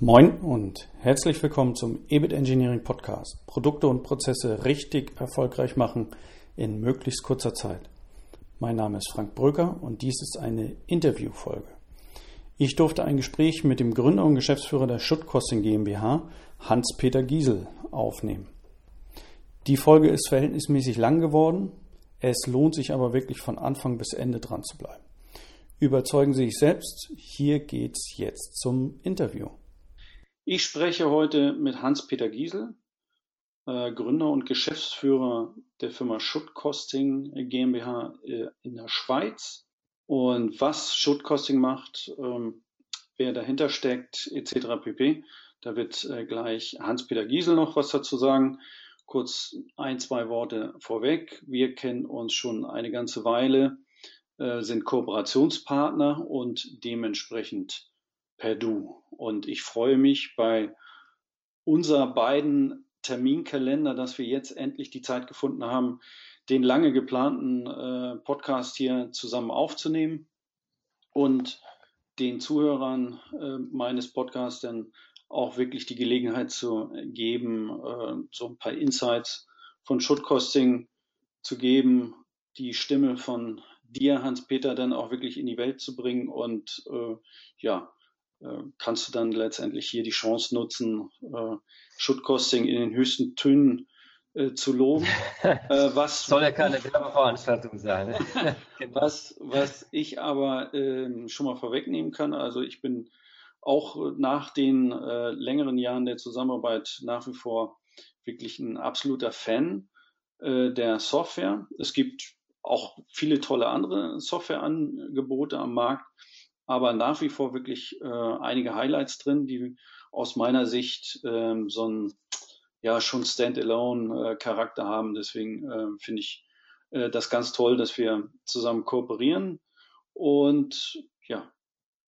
Moin und herzlich willkommen zum EBIT Engineering Podcast. Produkte und Prozesse richtig erfolgreich machen in möglichst kurzer Zeit. Mein Name ist Frank Brücker und dies ist eine Interviewfolge. Ich durfte ein Gespräch mit dem Gründer und Geschäftsführer der Schuttkosting GmbH, Hans-Peter Giesel, aufnehmen. Die Folge ist verhältnismäßig lang geworden. Es lohnt sich aber wirklich von Anfang bis Ende dran zu bleiben. Überzeugen Sie sich selbst. Hier geht's jetzt zum Interview. Ich spreche heute mit Hans-Peter Giesel, äh, Gründer und Geschäftsführer der Firma Schuttkosting GmbH äh, in der Schweiz. Und was Schuttkosting macht, ähm, wer dahinter steckt, etc. pp. Da wird äh, gleich Hans-Peter Giesel noch was dazu sagen. Kurz ein, zwei Worte vorweg. Wir kennen uns schon eine ganze Weile, sind Kooperationspartner und dementsprechend per Du. Und ich freue mich bei unser beiden Terminkalender, dass wir jetzt endlich die Zeit gefunden haben, den lange geplanten äh, Podcast hier zusammen aufzunehmen und den Zuhörern äh, meines Podcasts dann auch wirklich die Gelegenheit zu geben, äh, so ein paar Insights von Schuttkosting zu geben, die Stimme von dir, Hans-Peter, dann auch wirklich in die Welt zu bringen und äh, ja, kannst du dann letztendlich hier die Chance nutzen, äh, in den höchsten Tönen äh, zu loben. Äh, was soll ja keine Werbeveranstaltung sein. genau. was, was ich aber äh, schon mal vorwegnehmen kann, also ich bin auch nach den äh, längeren Jahren der Zusammenarbeit nach wie vor wirklich ein absoluter Fan äh, der Software. Es gibt auch viele tolle andere Softwareangebote am Markt aber nach wie vor wirklich äh, einige Highlights drin, die aus meiner Sicht ähm, so einen ja schon Standalone-Charakter äh, haben. Deswegen äh, finde ich äh, das ganz toll, dass wir zusammen kooperieren und ja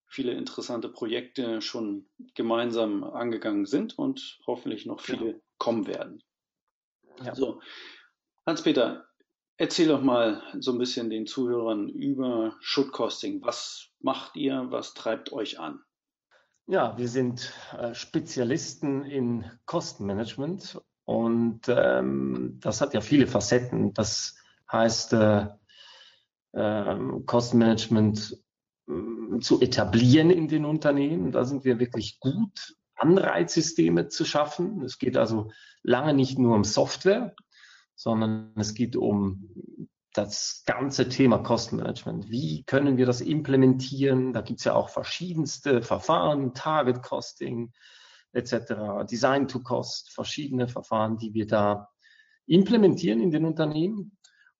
viele interessante Projekte schon gemeinsam angegangen sind und hoffentlich noch viele ja. kommen werden. Ja. So, Hans-Peter, Erzähl doch mal so ein bisschen den Zuhörern über Schuttkosting. Was macht ihr? Was treibt euch an? Ja, wir sind äh, Spezialisten in Kostenmanagement und ähm, das hat ja viele Facetten. Das heißt, äh, äh, Kostenmanagement äh, zu etablieren in den Unternehmen. Da sind wir wirklich gut, Anreizsysteme zu schaffen. Es geht also lange nicht nur um Software, sondern es geht um das ganze Thema Kostenmanagement. Wie können wir das implementieren? Da gibt es ja auch verschiedenste Verfahren, Target Costing etc., Design to Cost, verschiedene Verfahren, die wir da implementieren in den Unternehmen.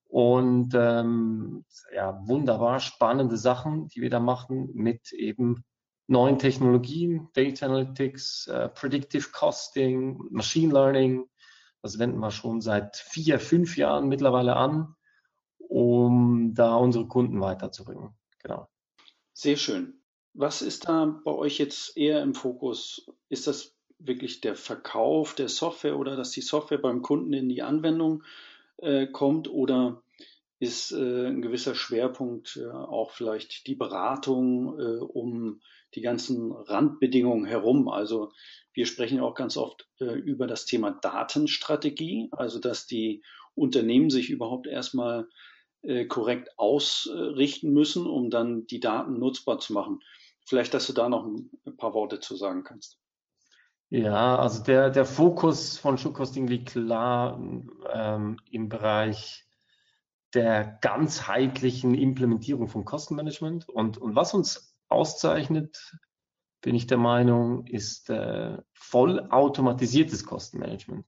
Und ähm, ja, wunderbar spannende Sachen, die wir da machen mit eben neuen Technologien, Data Analytics, äh, Predictive Costing, Machine Learning, das wenden wir schon seit vier, fünf Jahren mittlerweile an, um da unsere Kunden weiterzubringen. Genau. Sehr schön. Was ist da bei euch jetzt eher im Fokus? Ist das wirklich der Verkauf der Software oder dass die Software beim Kunden in die Anwendung äh, kommt oder ist äh, ein gewisser Schwerpunkt äh, auch vielleicht die Beratung äh, um die ganzen Randbedingungen herum? Also wir sprechen auch ganz oft äh, über das Thema Datenstrategie, also dass die Unternehmen sich überhaupt erstmal äh, korrekt ausrichten müssen, um dann die Daten nutzbar zu machen. Vielleicht, dass du da noch ein paar Worte zu sagen kannst. Ja, also der, der Fokus von Schulkosting liegt klar ähm, im Bereich der ganzheitlichen Implementierung von Kostenmanagement. Und, und was uns auszeichnet, bin ich der Meinung, ist äh, vollautomatisiertes Kostenmanagement.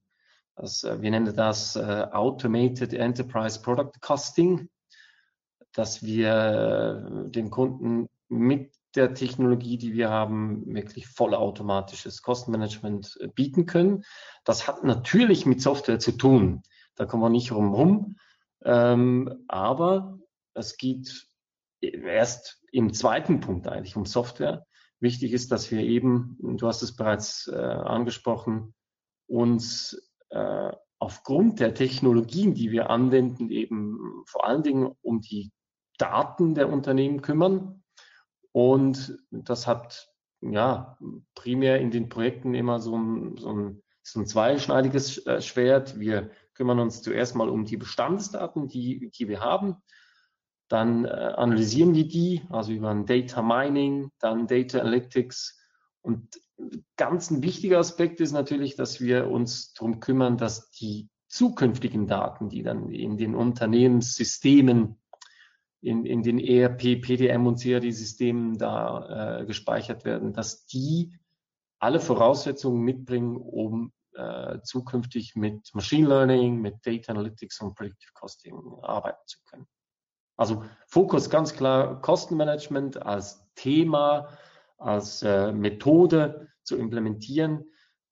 Äh, wir nennen das äh, Automated Enterprise Product Costing, dass wir äh, den Kunden mit der Technologie, die wir haben, wirklich vollautomatisches Kostenmanagement äh, bieten können. Das hat natürlich mit Software zu tun. Da kommen wir nicht rum Ähm, aber es geht erst im zweiten Punkt eigentlich um Software. Wichtig ist, dass wir eben, du hast es bereits äh, angesprochen, uns äh, aufgrund der Technologien, die wir anwenden, eben vor allen Dingen um die Daten der Unternehmen kümmern. Und das hat ja primär in den Projekten immer so ein, so ein, so ein zweischneidiges äh, Schwert. Wir kümmern uns zuerst mal um die Bestandsdaten, die, die wir haben. Dann äh, analysieren wir die, also über ein Data Mining, dann Data Analytics. Und ganz ein wichtiger Aspekt ist natürlich, dass wir uns darum kümmern, dass die zukünftigen Daten, die dann in den Unternehmenssystemen, in, in den ERP, PDM und CAD-Systemen da äh, gespeichert werden, dass die alle Voraussetzungen mitbringen, um äh, zukünftig mit Machine Learning, mit Data Analytics und Predictive Costing arbeiten zu können. Also Fokus ganz klar Kostenmanagement als Thema, als äh, Methode zu implementieren.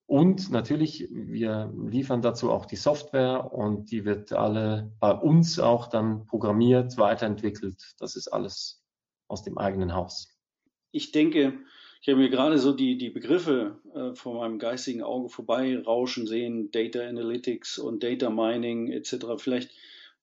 Und natürlich, wir liefern dazu auch die Software und die wird alle bei uns auch dann programmiert, weiterentwickelt. Das ist alles aus dem eigenen Haus. Ich denke, ich habe mir gerade so die, die Begriffe äh, vor meinem geistigen Auge vorbei rauschen sehen, Data Analytics und Data Mining etc. Vielleicht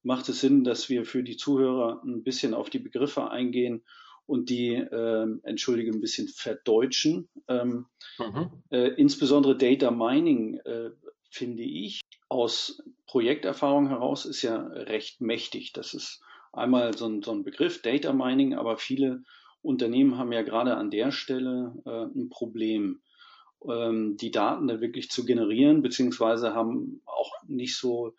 macht es Sinn, dass wir für die Zuhörer ein bisschen auf die Begriffe eingehen und die, äh, entschuldige, ein bisschen verdeutschen. Ähm, mhm. äh, insbesondere Data Mining, äh, finde ich, aus Projekterfahrung heraus ist ja recht mächtig. Das ist einmal so ein, so ein Begriff, Data Mining, aber viele Unternehmen haben ja gerade an der Stelle äh, ein Problem, ähm, die Daten dann wirklich zu generieren, beziehungsweise haben auch nicht so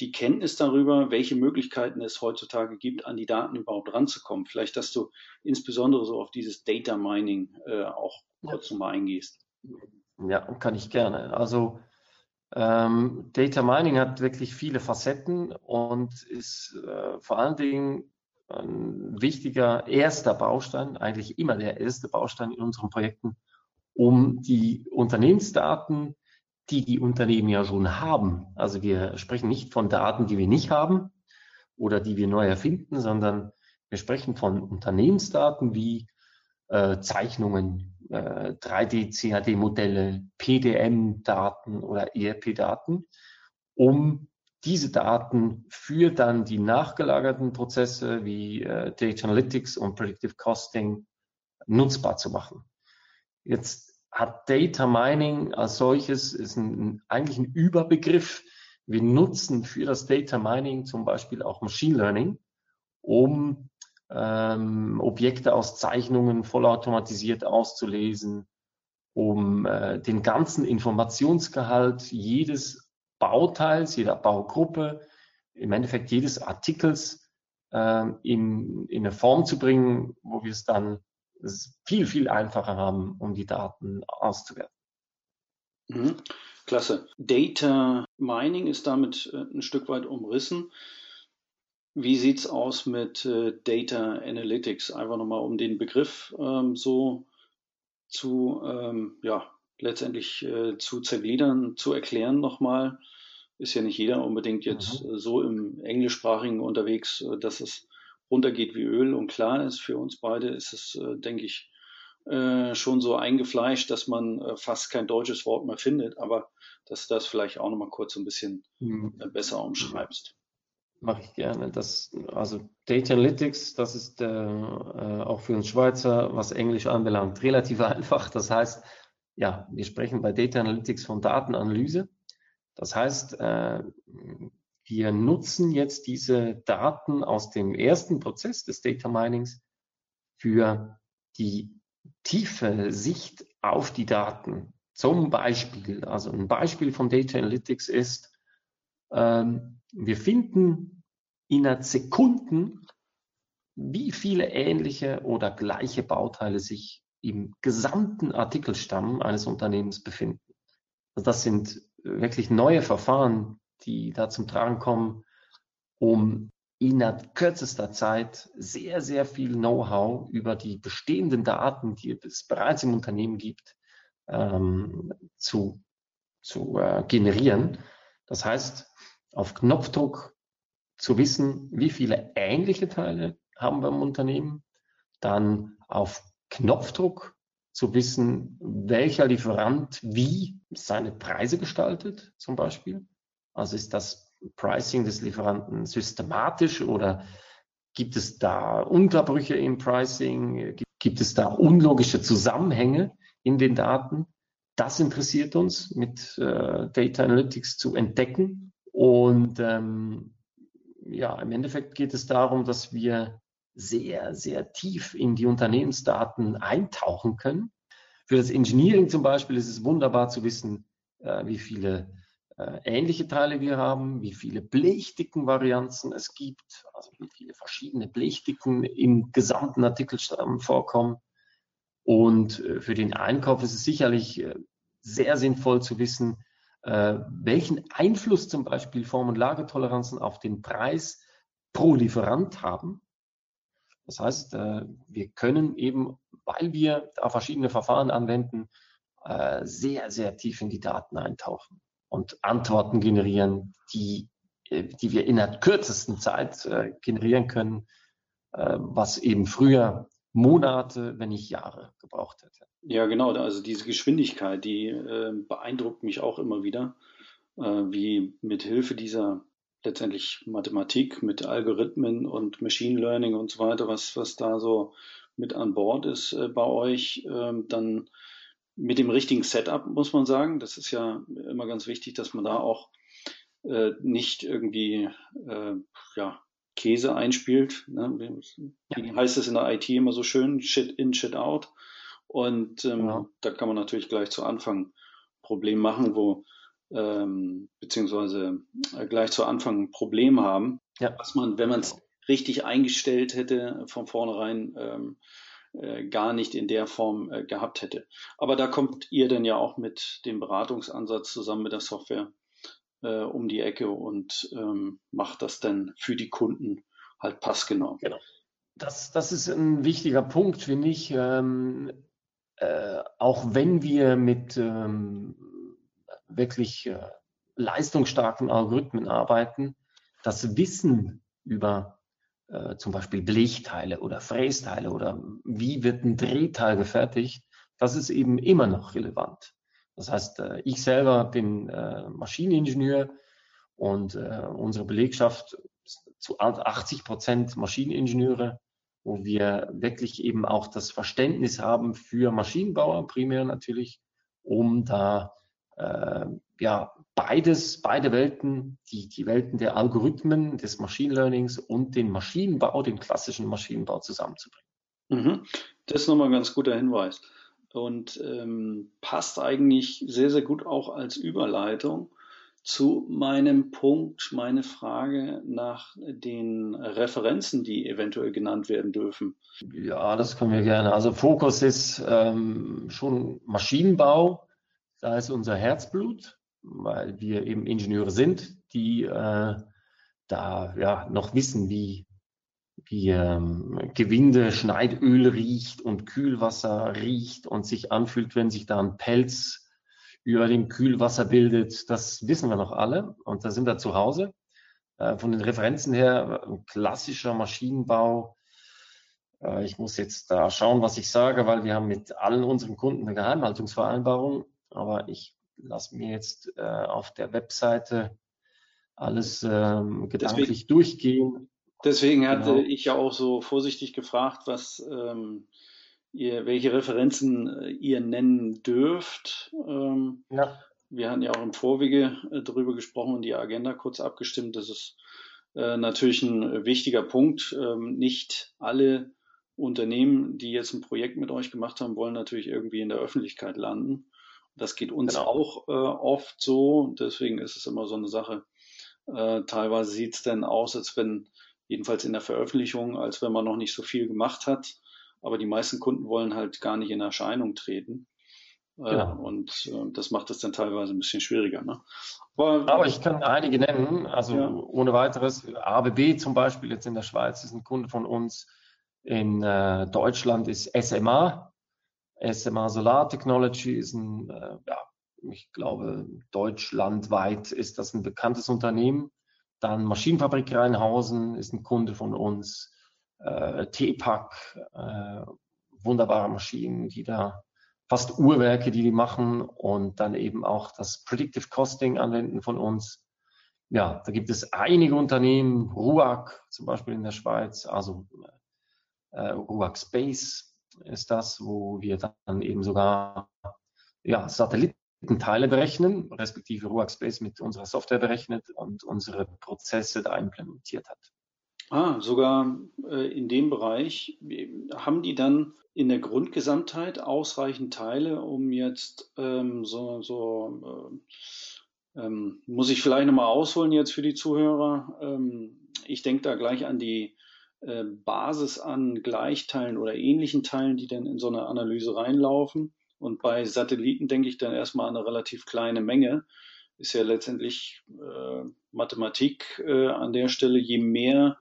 die Kenntnis darüber, welche Möglichkeiten es heutzutage gibt, an die Daten überhaupt ranzukommen. Vielleicht, dass du insbesondere so auf dieses Data Mining äh, auch kurz ja. nochmal eingehst. Ja, kann ich gerne. Also ähm, Data Mining hat wirklich viele Facetten und ist äh, vor allen Dingen ein wichtiger erster Baustein, eigentlich immer der erste Baustein in unseren Projekten, um die Unternehmensdaten, die die Unternehmen ja schon haben. Also wir sprechen nicht von Daten, die wir nicht haben oder die wir neu erfinden, sondern wir sprechen von Unternehmensdaten wie äh, Zeichnungen, äh, 3D-CAD-Modelle, PDM-Daten oder ERP-Daten, um diese Daten für dann die nachgelagerten Prozesse wie äh, Data Analytics und Predictive Costing nutzbar zu machen. Jetzt hat Data Mining als solches ist ein, eigentlich ein Überbegriff. Wir nutzen für das Data Mining zum Beispiel auch Machine Learning, um ähm, Objekte aus Zeichnungen vollautomatisiert auszulesen, um äh, den ganzen Informationsgehalt jedes Bauteils, jeder Baugruppe, im Endeffekt jedes Artikels äh, in, in eine Form zu bringen, wo wir es dann viel, viel einfacher haben, um die Daten auszuwerten. Mhm. Klasse. Data Mining ist damit äh, ein Stück weit umrissen. Wie sieht es aus mit äh, Data Analytics? Einfach nochmal, um den Begriff ähm, so zu, ähm, ja, letztendlich äh, zu zergliedern, zu erklären nochmal ist ja nicht jeder unbedingt jetzt mhm. so im englischsprachigen unterwegs, äh, dass es runtergeht wie Öl. Und klar ist, für uns beide ist es, äh, denke ich, äh, schon so eingefleischt, dass man fast kein deutsches Wort mehr findet, aber dass du das vielleicht auch nochmal kurz so ein bisschen mhm. besser umschreibst. Mache ich gerne. Das, also Data Analytics, das ist äh, auch für uns Schweizer, was Englisch anbelangt, relativ einfach. Das heißt, ja, wir sprechen bei Data Analytics von Datenanalyse. Das heißt, äh, wir nutzen jetzt diese Daten aus dem ersten Prozess des Data Minings für die tiefe Sicht auf die Daten. Zum Beispiel, also ein Beispiel von Data Analytics ist, ähm, wir finden innerhalb Sekunden, wie viele ähnliche oder gleiche Bauteile sich im gesamten Artikelstamm eines Unternehmens befinden. Also das sind wirklich neue Verfahren, die da zum Tragen kommen, um innerhalb kürzester Zeit sehr, sehr viel Know-how über die bestehenden Daten, die es bereits im Unternehmen gibt, ähm, zu, zu äh, generieren. Das heißt, auf Knopfdruck zu wissen, wie viele ähnliche Teile haben wir im Unternehmen, dann auf Knopfdruck zu wissen, welcher Lieferant wie seine Preise gestaltet, zum Beispiel. Also ist das Pricing des Lieferanten systematisch oder gibt es da Unterbrüche im Pricing? Gibt es da unlogische Zusammenhänge in den Daten. Das interessiert uns, mit äh, Data Analytics zu entdecken. Und ähm, ja, im Endeffekt geht es darum, dass wir sehr, sehr tief in die Unternehmensdaten eintauchen können. Für das Engineering zum Beispiel ist es wunderbar zu wissen, äh, wie viele ähnliche Teile wir haben, wie viele Blechdickenvarianzen es gibt, also wie viele verschiedene Blechdicken im gesamten Artikelstamm vorkommen. Und äh, für den Einkauf ist es sicherlich äh, sehr sinnvoll zu wissen, äh, welchen Einfluss zum Beispiel Form- und Lagertoleranzen auf den Preis pro Lieferant haben. Das heißt, äh, wir können eben, weil wir da verschiedene Verfahren anwenden, äh, sehr, sehr tief in die Daten eintauchen und Antworten generieren, die, äh, die wir in der kürzesten Zeit generieren können, was eben früher Monate, wenn nicht Jahre gebraucht hätte. Ja, genau. Also diese Geschwindigkeit, die beeindruckt mich auch immer wieder, wie mit Hilfe dieser letztendlich Mathematik mit Algorithmen und Machine Learning und so weiter, was, was da so mit an Bord ist äh, bei euch, ähm, dann mit dem richtigen Setup, muss man sagen. Das ist ja immer ganz wichtig, dass man da auch äh, nicht irgendwie äh, ja, Käse einspielt. Ne? Wie ja. heißt es in der IT immer so schön? Shit in, shit out. Und ähm, ja. da kann man natürlich gleich zu Anfang Problem machen, wo ähm, beziehungsweise äh, gleich zu Anfang ein Problem haben, ja. was man, wenn man es richtig eingestellt hätte, von vornherein ähm, äh, gar nicht in der Form äh, gehabt hätte. Aber da kommt ihr dann ja auch mit dem Beratungsansatz zusammen mit der Software äh, um die Ecke und ähm, macht das dann für die Kunden halt passgenau. Genau. Das, das ist ein wichtiger Punkt, finde ich. Ähm, äh, auch wenn wir mit ähm, wirklich äh, leistungsstarken Algorithmen arbeiten, das Wissen über äh, zum Beispiel Blechteile oder Frästeile oder wie wird ein Drehteil gefertigt, das ist eben immer noch relevant. Das heißt, äh, ich selber bin äh, Maschineningenieur und äh, unsere Belegschaft zu 80 Prozent Maschineningenieure, wo wir wirklich eben auch das Verständnis haben für Maschinenbauer, primär natürlich, um da äh, ja, beides, beide Welten, die, die Welten der Algorithmen, des Machine Learnings und den Maschinenbau, den klassischen Maschinenbau zusammenzubringen. Mhm. Das ist nochmal ein ganz guter Hinweis und ähm, passt eigentlich sehr, sehr gut auch als Überleitung zu meinem Punkt, meine Frage nach den Referenzen, die eventuell genannt werden dürfen. Ja, das können wir gerne. Also Fokus ist ähm, schon Maschinenbau, da ist unser Herzblut, weil wir eben Ingenieure sind, die äh, da ja noch wissen, wie, wie ähm, Gewinde, Schneidöl riecht und Kühlwasser riecht und sich anfühlt, wenn sich da ein Pelz über dem Kühlwasser bildet. Das wissen wir noch alle und da sind wir zu Hause. Äh, von den Referenzen her, klassischer Maschinenbau. Äh, ich muss jetzt da schauen, was ich sage, weil wir haben mit allen unseren Kunden eine Geheimhaltungsvereinbarung aber ich lasse mir jetzt äh, auf der Webseite alles ähm, gedanklich deswegen, durchgehen. Deswegen hatte genau. ich ja auch so vorsichtig gefragt, was ähm, ihr, welche Referenzen äh, ihr nennen dürft. Ähm, ja. Wir hatten ja auch im Vorwege äh, darüber gesprochen und die Agenda kurz abgestimmt. Das ist äh, natürlich ein wichtiger Punkt. Ähm, nicht alle Unternehmen, die jetzt ein Projekt mit euch gemacht haben, wollen natürlich irgendwie in der Öffentlichkeit landen. Das geht uns genau. auch äh, oft so. Deswegen ist es immer so eine Sache. Äh, teilweise sieht es dann aus, als wenn, jedenfalls in der Veröffentlichung, als wenn man noch nicht so viel gemacht hat. Aber die meisten Kunden wollen halt gar nicht in Erscheinung treten. Äh, genau. und äh, das macht es dann teilweise ein bisschen schwieriger. Ne? Aber, Aber, ich kann einige nennen, also ja. ohne weiteres. ABB zum Beispiel jetzt in der Schweiz ist ein Kunde von uns. In äh, Deutschland ist SMA, SMA Solar Technology ist ein, äh, ja, ich glaube, deutschlandweit ist das ein bekanntes Unternehmen. Dann Maschinenfabrik Rheinhausen ist ein Kunde von uns. Äh, T-Pack, äh, wunderbare Maschinen, die da fast Uhrwerke, die die machen und dann eben auch das Predictive Costing anwenden von uns. Ja, da gibt es einige Unternehmen, RUAG zum Beispiel in der Schweiz, also äh, RUAG Space, ist das, wo wir dann eben sogar ja, Satellitenteile berechnen, respektive Ruakspace mit unserer Software berechnet und unsere Prozesse da implementiert hat. Ah, sogar äh, in dem Bereich haben die dann in der Grundgesamtheit ausreichend Teile, um jetzt ähm, so, so äh, ähm, muss ich vielleicht nochmal ausholen jetzt für die Zuhörer. Ähm, ich denke da gleich an die äh, Basis an Gleichteilen oder ähnlichen Teilen, die dann in so eine Analyse reinlaufen. Und bei Satelliten denke ich dann erstmal an eine relativ kleine Menge. Ist ja letztendlich äh, Mathematik äh, an der Stelle. Je mehr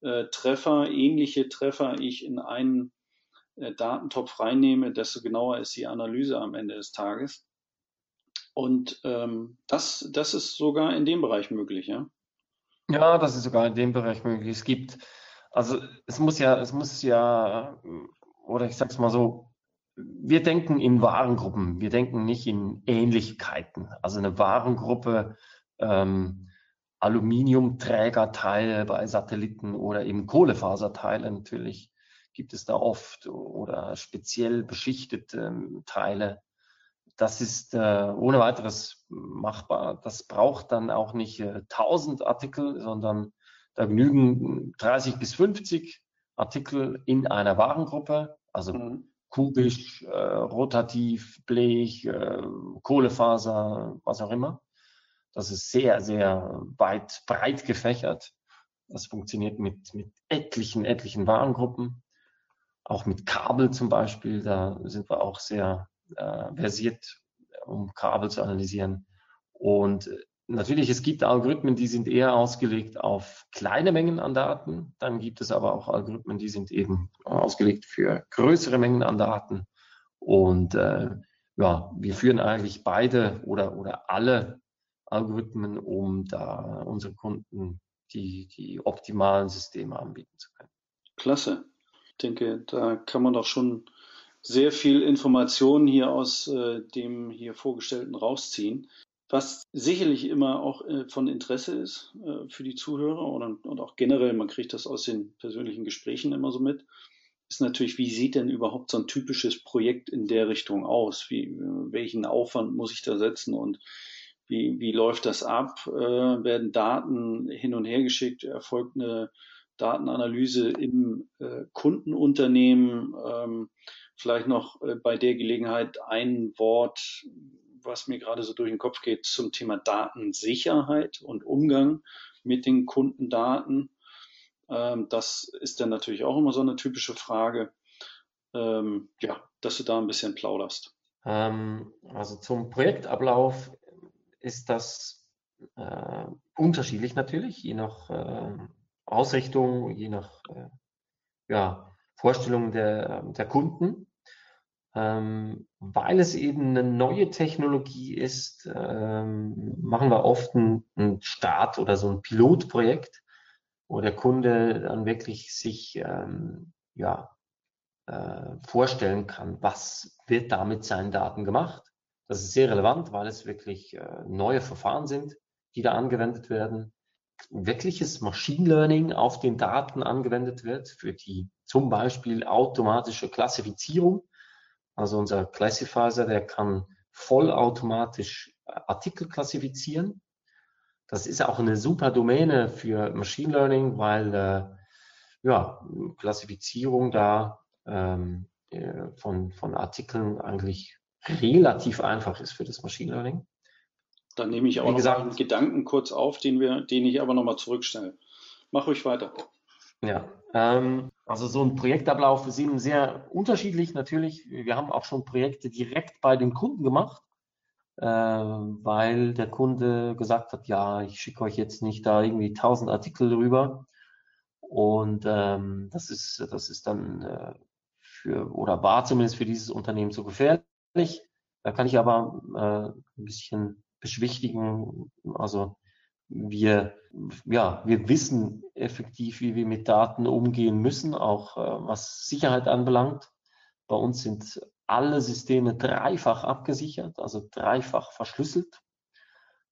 äh, Treffer, ähnliche Treffer ich in einen äh, Datentopf reinnehme, desto genauer ist die Analyse am Ende des Tages. Und ähm, das, das ist sogar in dem Bereich möglich, ja? Ja, das ist sogar in dem Bereich möglich. Es gibt, also es muss ja, es muss ja, oder ich sag's mal so, wir denken in Warengruppen, wir denken nicht in Ähnlichkeiten. Also eine Warengruppe ähm, Aluminiumträgerteile bei Satelliten oder eben Kohlefaserteile natürlich gibt es da oft oder speziell beschichtete ähm, Teile. Das ist äh, ohne weiteres machbar. Das braucht dann auch nicht äh, 1000 Artikel, sondern da genügen 30 bis 50 Artikel in einer Warengruppe, also mhm. kubisch, äh, rotativ, Blech, äh, Kohlefaser, was auch immer. Das ist sehr, sehr weit, breit gefächert. Das funktioniert mit, mit etlichen, etlichen Warengruppen. Auch mit Kabel zum Beispiel, da sind wir auch sehr äh, versiert, um Kabel zu analysieren. Und natürlich, es gibt Algorithmen, die sind eher ausgelegt auf kleine Mengen an Daten. Dann gibt es aber auch Algorithmen, die sind eben ausgelegt für größere Mengen an Daten. Und äh, ja, wir führen eigentlich beide oder, oder alle Algorithmen, um da unseren Kunden die, die optimalen Systeme anbieten zu können. Klasse. Ich denke, da kann man doch schon sehr viel Informationen hier aus äh, dem hier vorgestellten rausziehen. Was sicherlich immer auch äh, von Interesse ist äh, für die Zuhörer und, auch generell, man kriegt das aus den persönlichen Gesprächen immer so mit, ist natürlich, wie sieht denn überhaupt so ein typisches Projekt in der Richtung aus? Wie, welchen Aufwand muss ich da setzen und wie, wie läuft das ab? Äh, werden Daten hin und her geschickt? Erfolgt eine Datenanalyse im Kundenunternehmen? Ähm, vielleicht noch bei der Gelegenheit ein Wort, was mir gerade so durch den Kopf geht, zum Thema Datensicherheit und Umgang mit den Kundendaten. Ähm, das ist dann natürlich auch immer so eine typische Frage. Ähm, ja, dass du da ein bisschen plauderst. Ähm, also zum Projektablauf ist das äh, unterschiedlich natürlich, je nach äh, Ausrichtung, je nach äh, ja, Vorstellung der, der Kunden. Ähm, weil es eben eine neue Technologie ist, ähm, machen wir oft einen, einen Start oder so ein Pilotprojekt, wo der Kunde dann wirklich sich ähm, ja, äh, vorstellen kann, was wird da mit seinen Daten gemacht das ist sehr relevant, weil es wirklich äh, neue Verfahren sind, die da angewendet werden. Wirkliches Machine Learning auf den Daten angewendet wird für die zum Beispiel automatische Klassifizierung. Also unser Classifier, der kann vollautomatisch äh, Artikel klassifizieren. Das ist auch eine super Domäne für Machine Learning, weil äh, ja, Klassifizierung da ähm, äh, von, von Artikeln eigentlich relativ einfach ist für das Machine Learning. Dann nehme ich auch Wie noch gesagt, einen Gedanken kurz auf, den, wir, den ich aber nochmal zurückstelle. Mach ruhig weiter. Ja, ähm, also so ein Projektablauf ist eben sehr unterschiedlich natürlich. Wir haben auch schon Projekte direkt bei den Kunden gemacht, äh, weil der Kunde gesagt hat, ja, ich schicke euch jetzt nicht da irgendwie tausend Artikel rüber. Und ähm, das ist, das ist dann äh, für, oder war zumindest für dieses Unternehmen zu gefährlich. Da kann ich aber äh, ein bisschen beschwichtigen. Also wir, ja, wir wissen effektiv, wie wir mit Daten umgehen müssen, auch äh, was Sicherheit anbelangt. Bei uns sind alle Systeme dreifach abgesichert, also dreifach verschlüsselt.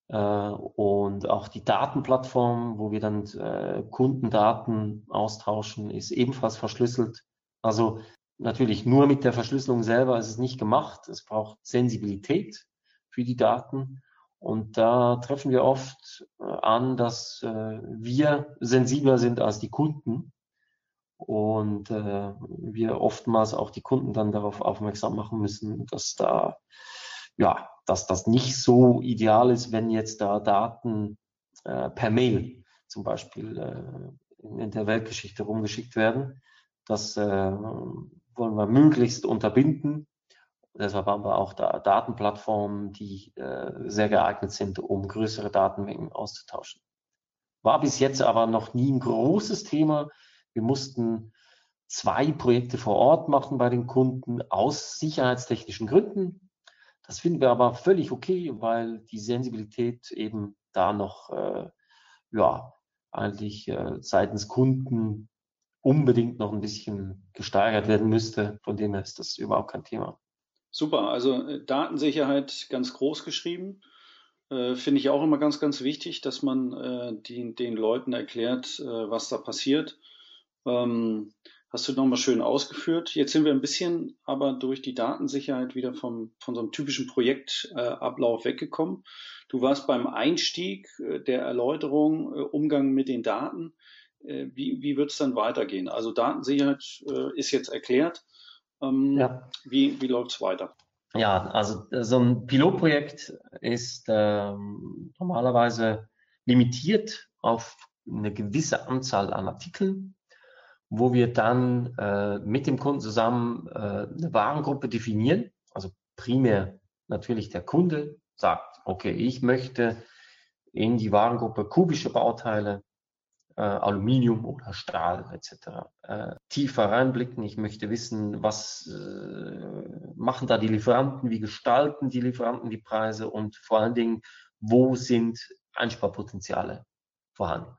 Äh, und auch die Datenplattform, wo wir dann äh, Kundendaten austauschen, ist ebenfalls verschlüsselt. Also natürlich nur mit der Verschlüsselung selber ist es nicht gemacht. Es braucht Sensibilität für die Daten. Und da treffen wir oft äh, an, dass äh, wir sensibler sind als die Kunden und äh, wir oftmals auch die Kunden dann darauf aufmerksam machen müssen, dass da ja, dass das nicht so ideal ist, wenn jetzt da Daten per Mail zum Beispiel in, der Weltgeschichte rumgeschickt werden. Das wollen wir möglichst unterbinden. Deshalb haben wir auch da Datenplattformen, die äh, sehr geeignet sind, um größere Datenmengen auszutauschen. War bis jetzt aber noch nie ein großes Thema. Wir mussten zwei Projekte vor Ort machen bei den Kunden aus sicherheitstechnischen Gründen. Das finden wir aber völlig okay, weil die Sensibilität eben da noch, äh, ja, eigentlich äh, seitens Kunden unbedingt noch ein bisschen gesteigert werden müsste. Von dem her ist das überhaupt kein Thema. Super, also äh, Datensicherheit ganz groß geschrieben. Äh, Finde ich auch immer ganz, ganz wichtig, dass man äh, die, den Leuten erklärt, äh, was da passiert. Ähm, hast du nochmal schön ausgeführt. Jetzt sind wir ein bisschen aber durch die Datensicherheit wieder vom, von so einem typischen Projektablauf weggekommen. Du warst beim Einstieg äh, der Erläuterung, äh, Umgang mit den Daten. Wie, wie wird es dann weitergehen? Also Datensicherheit ist jetzt erklärt. Ähm, ja. Wie, wie läuft es weiter? Ja, also so ein Pilotprojekt ist ähm, normalerweise limitiert auf eine gewisse Anzahl an Artikeln, wo wir dann äh, mit dem Kunden zusammen äh, eine Warengruppe definieren. Also primär natürlich der Kunde sagt, okay, ich möchte in die Warengruppe kubische Bauteile äh, Aluminium oder Stahl etc. Äh, tiefer reinblicken. Ich möchte wissen, was äh, machen da die Lieferanten, wie gestalten die Lieferanten die Preise und vor allen Dingen, wo sind Einsparpotenziale vorhanden.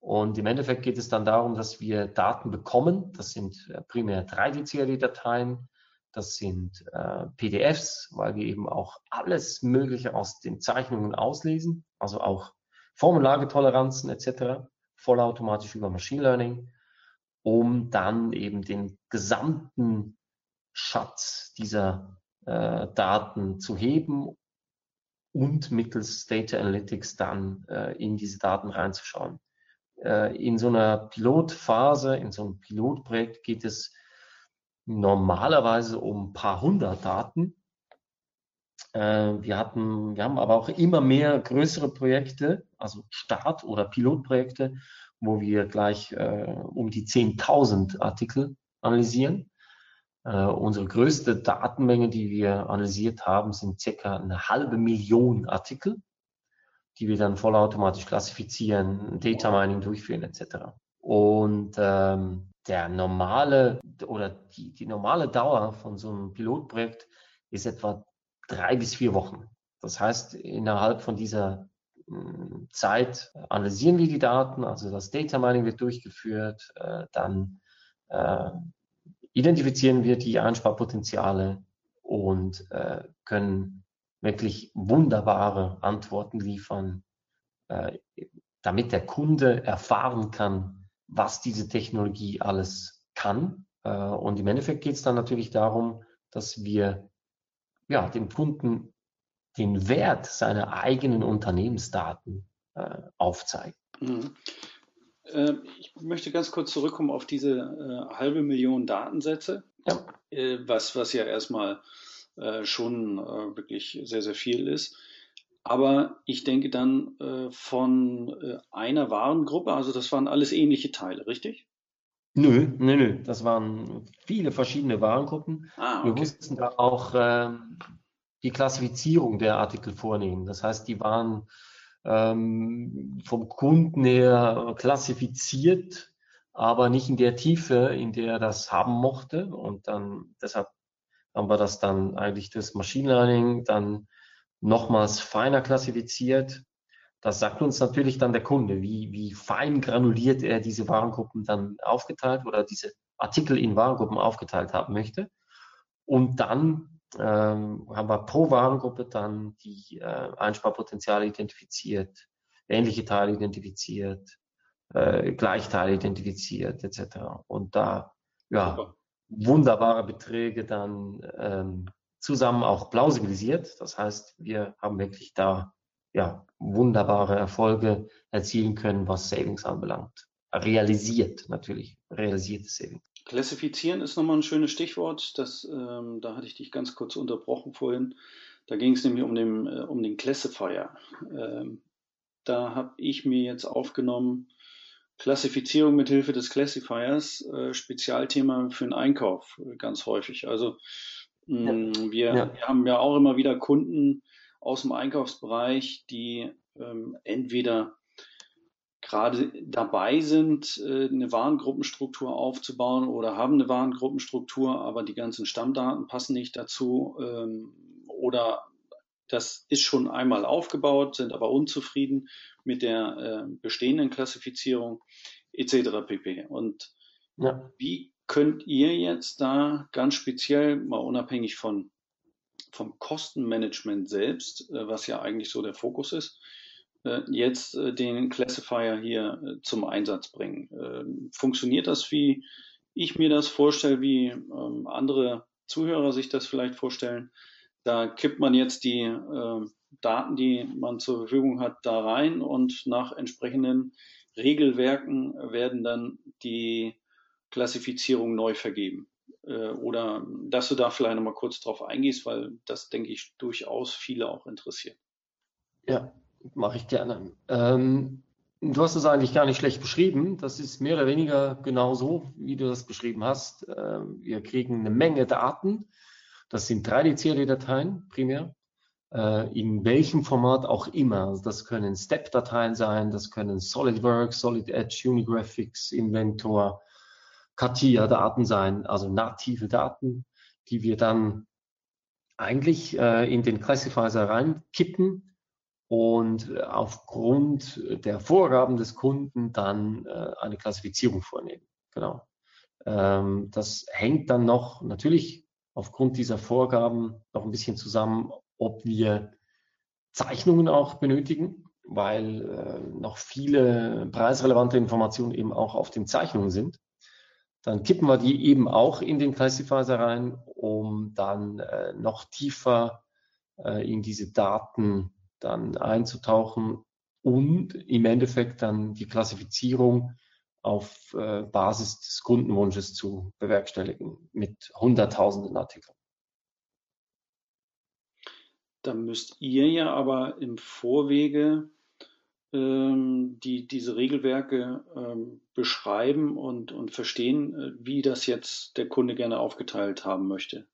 Und im Endeffekt geht es dann darum, dass wir Daten bekommen. Das sind äh, primär 3D-CAD-Dateien, das sind äh, PDFs, weil wir eben auch alles Mögliche aus den Zeichnungen auslesen, also auch Formulargetoleranzen etc vollautomatisch über Machine Learning, um dann eben den gesamten Schatz dieser äh, Daten zu heben und mittels Data Analytics dann äh, in diese Daten reinzuschauen. Äh, in so einer Pilotphase, in so einem Pilotprojekt geht es normalerweise um ein paar hundert Daten. Äh, wir hatten, wir haben aber auch immer mehr größere Projekte, also Start- oder Pilotprojekte, wo wir gleich äh, um die 10.000 Artikel analysieren. Äh, unsere größte Datenmenge, die wir analysiert haben, sind circa eine halbe Million Artikel, die wir dann vollautomatisch klassifizieren, Data Mining durchführen etc. Und ähm, der normale oder die, die normale Dauer von so einem Pilotprojekt ist etwa drei bis vier Wochen. Das heißt, innerhalb von dieser hm, Zeit analysieren wir die Daten, also das Data Mining wird durchgeführt, äh, dann äh, identifizieren wir die Einsparpotenziale und äh, können wirklich wunderbare Antworten liefern, damit der Kunde erfahren kann, was diese Technologie alles kann. Und im Endeffekt geht es dann natürlich darum, dass wir ja, dem Kunden den Wert seiner eigenen Unternehmensdaten äh, aufzeigen. Mhm. Äh, ich möchte ganz kurz zurückkommen auf diese äh, halbe Million Datensätze, ja. Äh, was, was ja erstmal äh, schon äh, wirklich sehr, sehr viel ist. Aber ich denke dann von einer Warengruppe, also das waren alles ähnliche Teile, richtig? Nö, nö, nö. Das waren viele verschiedene Warengruppen. Ah, okay. Wir mussten da auch ähm, die Klassifizierung der Artikel vornehmen. Das heißt, die waren ähm, vom Kunden her klassifiziert, aber nicht in der Tiefe, in der er das haben mochte. Und dann deshalb haben wir das dann eigentlich das Machine Learning dann nochmals feiner klassifiziert. Das sagt uns natürlich dann der Kunde, wie, wie fein granuliert er diese Warengruppen dann aufgeteilt oder diese Artikel in Warengruppen aufgeteilt haben möchte. Und dann ähm, haben wir pro Warengruppe dann die äh, Einsparpotenziale identifiziert, ähnliche Teile identifiziert, äh, Gleichteile identifiziert etc. Und da ja, wunderbare Beträge dann ähm, zusammen auch plausibilisiert. Das heißt, wir haben wirklich da ja, wunderbare Erfolge erzielen können, was Savings anbelangt. Realisiert natürlich, realisierte Savings. Klassifizieren ist nochmal ein schönes Stichwort. Das, ähm, da hatte ich dich ganz kurz unterbrochen vorhin. Da ging es nämlich um den, äh, um den Classifier. Ähm, da habe ich mir jetzt aufgenommen, Klassifizierung mit Hilfe des Classifiers, äh, Spezialthema für den Einkauf äh, ganz häufig. Also mh, mm, wir, ja. wir, haben ja auch immer wieder Kunden aus dem Einkaufsbereich, die ähm, entweder gerade dabei sind, äh, eine Warengruppenstruktur aufzubauen oder haben eine Warengruppenstruktur, aber die ganzen Stammdaten passen nicht dazu ähm, oder das ist schon einmal aufgebaut, sind aber unzufrieden mit der äh, bestehenden Klassifizierung etc. pp. Und ja. wie könnt ihr jetzt da ganz speziell, mal unabhängig von, vom Kostenmanagement selbst, äh, was ja eigentlich so der Fokus ist, äh, jetzt äh, den Classifier hier äh, zum Einsatz bringen? Ähm, funktioniert das, wie ich mir das vorstelle, wie ähm, andere Zuhörer sich das vielleicht vorstellen? Da kippt man jetzt die äh, Daten, die man zur Verfügung hat, da rein und nach entsprechenden Regelwerken werden dann die Klassifizierungen neu vergeben. Äh, oder dass du da vielleicht nochmal kurz drauf eingehst, weil das, denke ich, durchaus viele auch interessiert. Ja, mache ich gerne. Ähm, du hast es eigentlich gar nicht schlecht beschrieben. Das ist mehr oder weniger genau so, wie du das beschrieben hast. Ähm, wir kriegen eine Menge Daten das sind 3D-CAD-Dateien primär, äh, in welchem Format auch immer. Also das können Step-Dateien sein, das können SolidWorks, Solid Edge, Unigraphics, Inventor, CATIA-Daten sein, also native Daten, die wir dann eigentlich äh, in den Classifier reinkippen und aufgrund der Vorgaben des Kunden dann äh, eine Klassifizierung vornehmen. Genau. Ähm, das hängt dann noch natürlich aufgrund dieser Vorgaben noch ein bisschen zusammen, ob wir Zeichnungen auch benötigen, weil äh, noch viele preisrelevante Informationen eben auch auf den Zeichnungen sind. Dann kippen wir die eben auch in den Classifier rein, um dann äh, noch tiefer äh, in diese Daten dann einzutauchen und im Endeffekt dann die Klassifizierung auf äh, Basis des Kundenwunsches zu bewerkstelligen mit Hunderttausenden Artikeln. Da müsst ihr ja aber im Vorwege die, diese Regelwerke ähm, beschreiben und, und verstehen, äh, wie das jetzt der Kunde gerne aufgeteilt haben möchte.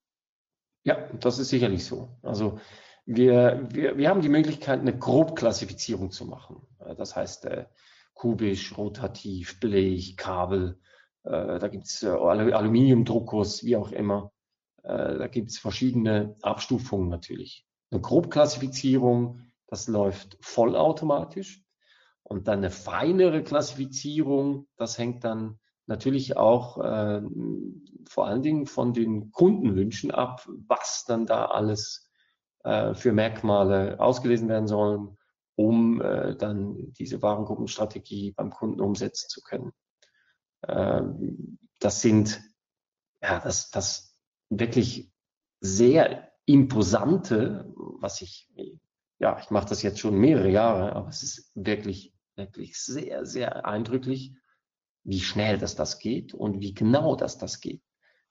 Ja, das ist sicherlich so. Also wir, wir, wir haben die Möglichkeit, eine Grobklassifizierung zu machen. Äh, das heißt, äh, kubisch, rotativ, Blech, Kabel. Da gibt es Aluminiumdruckers, wie auch immer. Da gibt es verschiedene Abstufungen natürlich. Eine Grobklassifizierung, das läuft vollautomatisch. Und dann eine feinere Klassifizierung, das hängt dann natürlich auch äh, vor allen Dingen von den Kundenwünschen ab, was dann da alles äh, für Merkmale ausgelesen werden sollen um äh, dann diese Warengruppenstrategie beim Kunden umsetzen zu können. Ähm, das sind ja das, das wirklich sehr imposante, was ich ja ich mache das jetzt schon mehrere Jahre, aber es ist wirklich wirklich sehr sehr eindrücklich, wie schnell das das geht und wie genau das das geht.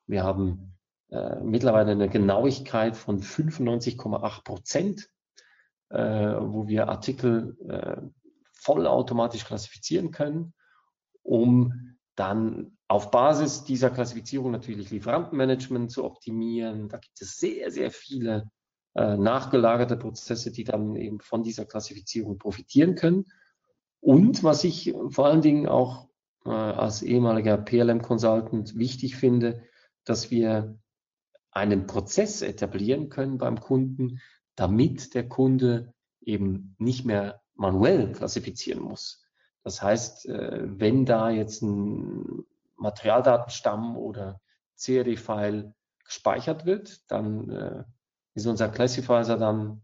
Wir haben äh, mittlerweile eine Genauigkeit von 95,8 Prozent äh, wo wir Artikel äh, vollautomatisch klassifizieren können, um dann auf Basis dieser Klassifizierung natürlich Lieferantenmanagement zu optimieren. Da gibt es sehr, sehr viele äh, nachgelagerte Prozesse, die dann eben von dieser Klassifizierung profitieren können. Und was ich vor allen Dingen auch äh, als ehemaliger PLM-Consultant wichtig finde, dass wir einen Prozess etablieren können beim Kunden, damit der Kunde eben nicht mehr manuell klassifizieren muss. Das heißt, äh, wenn da jetzt ein Materialdatenstamm oder CAD-File gespeichert wird, dann äh, ist unser Classifier dann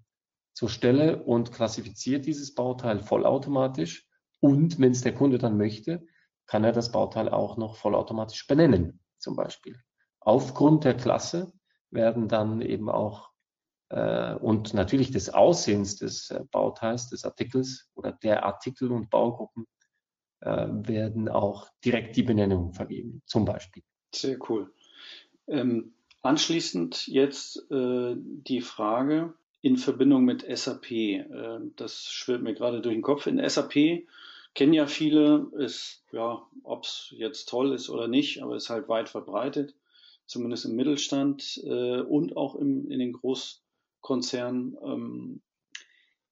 zur Stelle und klassifiziert dieses Bauteil vollautomatisch. Und wenn es der Kunde dann möchte, kann er das Bauteil auch noch vollautomatisch benennen, zum Beispiel. aufgrund der Klasse werden dann eben auch äh, und natürlich des Aussehens des äh, Bauteils, des Artikels oder der Artikel und Baugruppen äh, werden auch direkt die Benennungen vergeben, zum Beispiel. Sehr cool. Ähm, anschließend jetzt äh, die Frage in Verbindung mit SAP. Äh, das schwirrt mir gerade durch den Kopf. In SAP kennen ja viele, ist, ja, ob es jetzt toll ist oder nicht, aber ist halt weit verbreitet, zumindest im Mittelstand äh, und auch im, in den Großkonzernen. Ähm,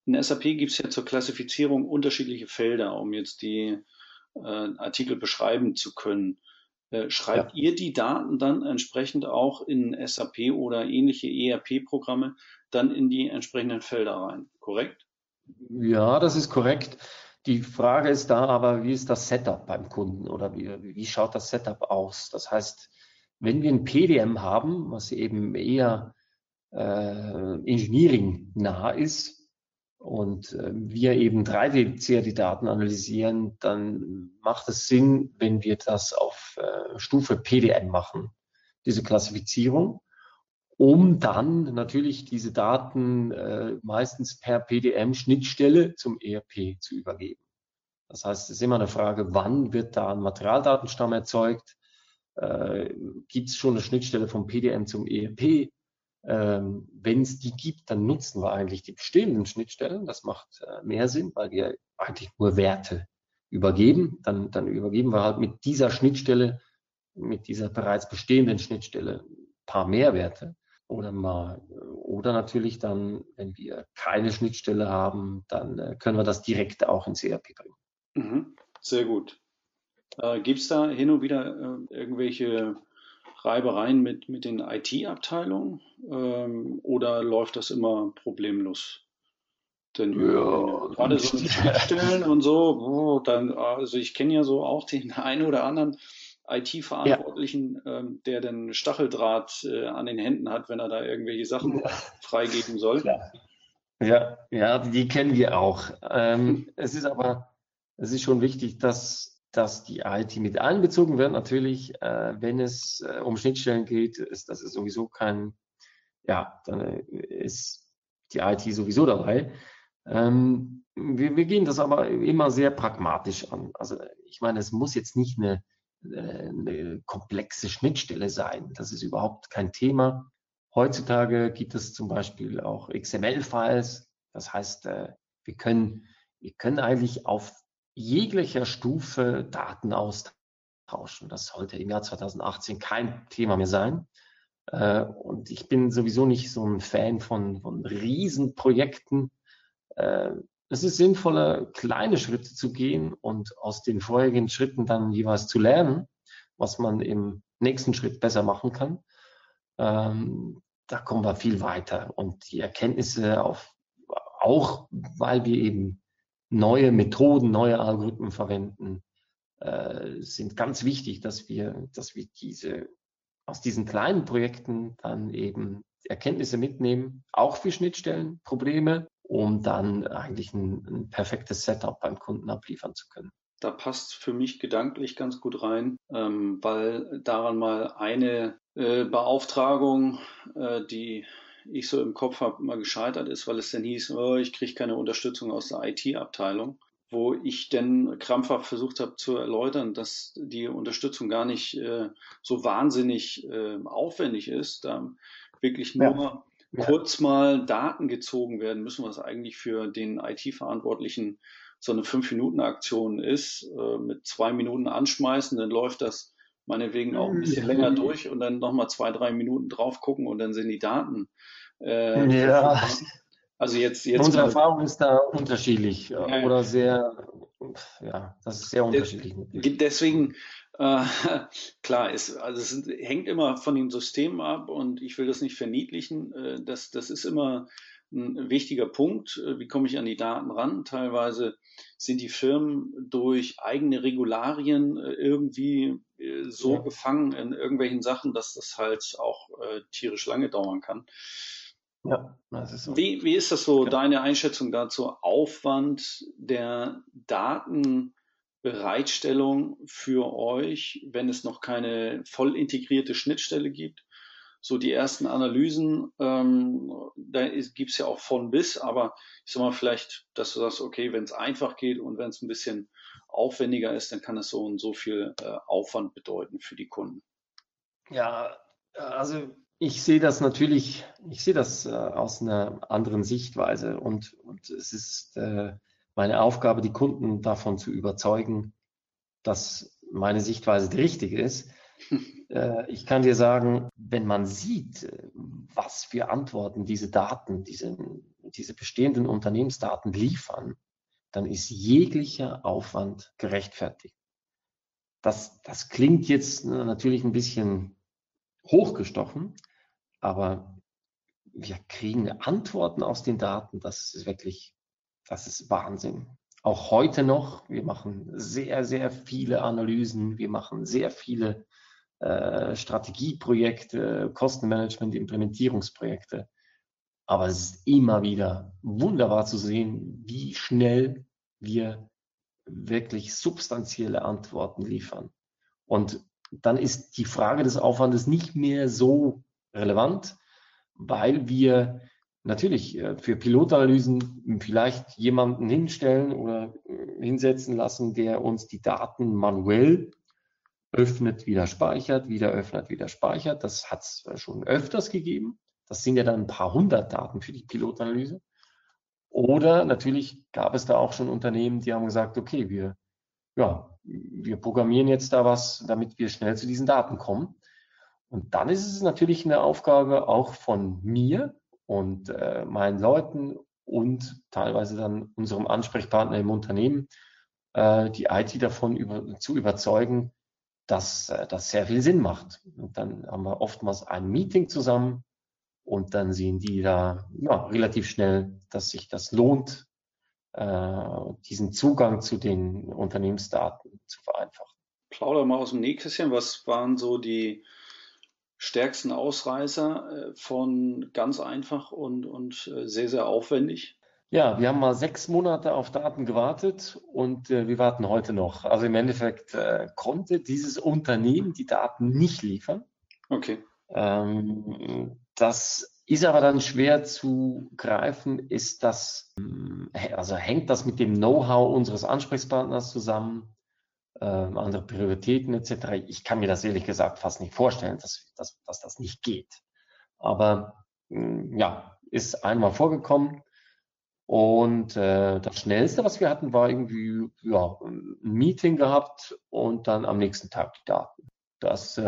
in SAP gibt es ja zur Klassifizierung unterschiedliche Felder, um jetzt die äh, Artikel beschreiben zu können. Äh, schreibt ja. ihr die Daten dann entsprechend auch in SAP oder ähnliche ERP-Programme dann in die entsprechenden Felder rein, korrekt? Ja, das ist korrekt. Die Frage ist da aber, wie ist das Setup beim Kunden oder wie, wie schaut das Setup aus? Das heißt, wenn wir ein PDM haben, was eben eher äh, Engineering nah ist und äh, wir eben 3D-CAD-Daten analysieren, dann macht es Sinn, wenn wir das auf äh, Stufe PDM machen, diese Klassifizierung um dann natürlich diese Daten äh, meistens per PDM-Schnittstelle zum ERP zu übergeben. Das heißt, es ist immer eine Frage, wann wird da ein Materialdatenstamm erzeugt? Äh, gibt es schon eine Schnittstelle vom PDM zum ERP? Ähm, Wenn es die gibt, dann nutzen wir eigentlich die bestehenden Schnittstellen. Das macht äh, mehr Sinn, weil wir eigentlich nur Werte übergeben. Dann, dann übergeben wir halt mit dieser Schnittstelle, mit dieser bereits bestehenden Schnittstelle ein paar Mehrwerte oder mal, oder natürlich dann, wenn wir keine Schnittstelle haben, dann äh, können wir das direkt auch ins ERP bringen. Mhm, sehr gut. Äh, Gibt es da hin und wieder äh, irgendwelche Reibereien mit, mit den IT-Abteilungen ähm, oder läuft das immer problemlos? Denn ja, gerade so Schnittstellen und so, oh, dann, also ich kenne ja so auch den einen oder anderen IT-Verantwortlichen, ja. ähm, der den Stacheldraht äh, an den Händen hat, wenn er da irgendwelche Sachen ja. freigeben soll. Klar. Ja, ja, die kennen wir auch. Ähm, es ist aber, es ist schon wichtig, dass, dass die IT mit einbezogen wird. Natürlich, äh, wenn es äh, um Schnittstellen geht, ist das ist sowieso kein, ja, dann äh, ist die IT sowieso dabei. Ähm, wir, wir gehen das aber immer sehr pragmatisch an. Also ich meine, es muss jetzt nicht eine eine komplexe Schnittstelle sein. Das ist überhaupt kein Thema. Heutzutage gibt es zum Beispiel auch XML-Files. Das heißt, äh, wir können, wir können eigentlich auf jeglicher Stufe Daten austauschen. Das sollte im Jahr 2018 kein Thema mehr sein. Äh, und ich bin sowieso nicht so ein Fan von, von Riesenprojekten. Es ist sinnvoller, kleine Schritte zu gehen und aus den vorherigen Schritten dann jeweils zu lernen, was man im nächsten Schritt besser machen kann. Ähm, da kommen wir viel weiter. Und die Erkenntnisse auf, auch weil wir eben neue Methoden, neue Algorithmen verwenden, äh, sind ganz wichtig, dass wir, dass wir diese, aus diesen kleinen Projekten dann eben Erkenntnisse mitnehmen, auch für Schnittstellen, Probleme um dann eigentlich ein, ein perfektes Setup beim Kunden abliefern zu können. Da passt für mich gedanklich ganz gut rein, ähm, weil daran mal eine äh, Beauftragung, äh, die ich so im Kopf habe, mal gescheitert ist, weil es dann hieß, oh, ich kriege keine Unterstützung aus der IT-Abteilung, wo ich dann krampfhaft versucht habe zu erläutern, dass die Unterstützung gar nicht äh, so wahnsinnig äh, aufwendig ist, da wirklich nur ja ja. kurz mal Daten gezogen werden müssen, was eigentlich für den IT-Verantwortlichen so eine Fünf-Minuten-Aktion ist, äh, mit zwei Minuten anschmeißen, dann läuft das meinetwegen auch ein bisschen ja. länger durch und dann nochmal zwei, drei Minuten drauf gucken und dann sind die Daten. Äh, ja. Also jetzt, jetzt Unsere Erfahrung ist da unterschiedlich ja, oder sehr, ja, das ist sehr unterschiedlich. Deswegen äh, klar, ist, also es hängt immer von den Systemen ab und ich will das nicht verniedlichen. Äh, das, das ist immer ein wichtiger Punkt. Äh, wie komme ich an die Daten ran? Teilweise sind die Firmen durch eigene Regularien äh, irgendwie äh, so ja. gefangen in irgendwelchen Sachen, dass das halt auch äh, tierisch lange dauern kann. Ja, das ist so. Wie, wie ist das so, ja. deine Einschätzung dazu? Aufwand der Daten Bereitstellung für euch, wenn es noch keine voll integrierte Schnittstelle gibt. So die ersten Analysen, ähm, da gibt es ja auch von bis, aber ich sag mal vielleicht, dass du sagst, okay, wenn es einfach geht und wenn es ein bisschen aufwendiger ist, dann kann es so und so viel äh, Aufwand bedeuten für die Kunden. Ja, also ich sehe das natürlich, ich sehe das äh, aus einer anderen Sichtweise und, und es ist äh, meine Aufgabe, die Kunden davon zu überzeugen, dass meine Sichtweise die richtige ist. Äh, ich kann dir sagen, wenn man sieht, äh, was für Antworten diese Daten, diese, diese bestehenden Unternehmensdaten liefern, dann ist jeglicher Aufwand gerechtfertigt. Das, das klingt jetzt natürlich ein bisschen hochgestochen, aber wir kriegen Antworten aus den Daten, das ist wirklich, das ist Wahnsinn. Auch heute noch, wir machen sehr, sehr viele Analysen, wir machen sehr viele äh, Strategieprojekte, Kostenmanagement, Implementierungsprojekte. Aber es ist immer wieder wunderbar zu sehen, wie schnell wir wirklich substanzielle Antworten liefern. Und dann ist die Frage des Aufwandes nicht mehr so relevant, weil wir natürlich äh, für Pilotanalysen vielleicht jemanden hinstellen oder äh, hinsetzen lassen, der uns die Daten manuell öffnet, wieder speichert, wieder öffnet, wieder speichert. Das hat es schon öfters gegeben. Das sind ja dann ein paar hundert Daten für die Pilotanalyse. Oder natürlich gab es da auch schon Unternehmen, die haben gesagt, okay, wir, ja, wir programmieren jetzt da was, damit wir schnell zu diesen Daten kommen. Und dann ist es natürlich eine Aufgabe auch von mir und äh, meinen Leuten und teilweise dann unserem Ansprechpartner im Unternehmen, äh, die IT davon über, zu überzeugen, dass äh, das sehr viel Sinn macht. Und dann haben wir oftmals ein Meeting zusammen und dann sehen die da ja, relativ schnell, dass sich das lohnt, äh, diesen Zugang zu den Unternehmensdaten zu vereinfachen. Plauder mal aus dem Nähkästchen, was waren so die stärksten Ausreißer äh, von ganz einfach und, und äh, sehr, sehr aufwendig? Ja, wir haben mal sechs Monate auf Daten gewartet und äh, wir warten heute noch. Also im Endeffekt äh, konnte dieses Unternehmen die Daten nicht liefern. Okay. Ähm, das ist aber dann schwer zu greifen. Ist das, also hängt das mit dem Know-how unseres Ansprechpartners zusammen? Ähm, andere Prioritäten etc. Ich kann mir das ehrlich gesagt fast nicht vorstellen, dass, dass, dass das nicht geht. Aber mh, hm, ja, ist einmal vorgekommen. Und äh, das Schnellste, was wir hatten, war irgendwie ja, ein Meeting gehabt und dann am nächsten Tag die Daten. Das, äh,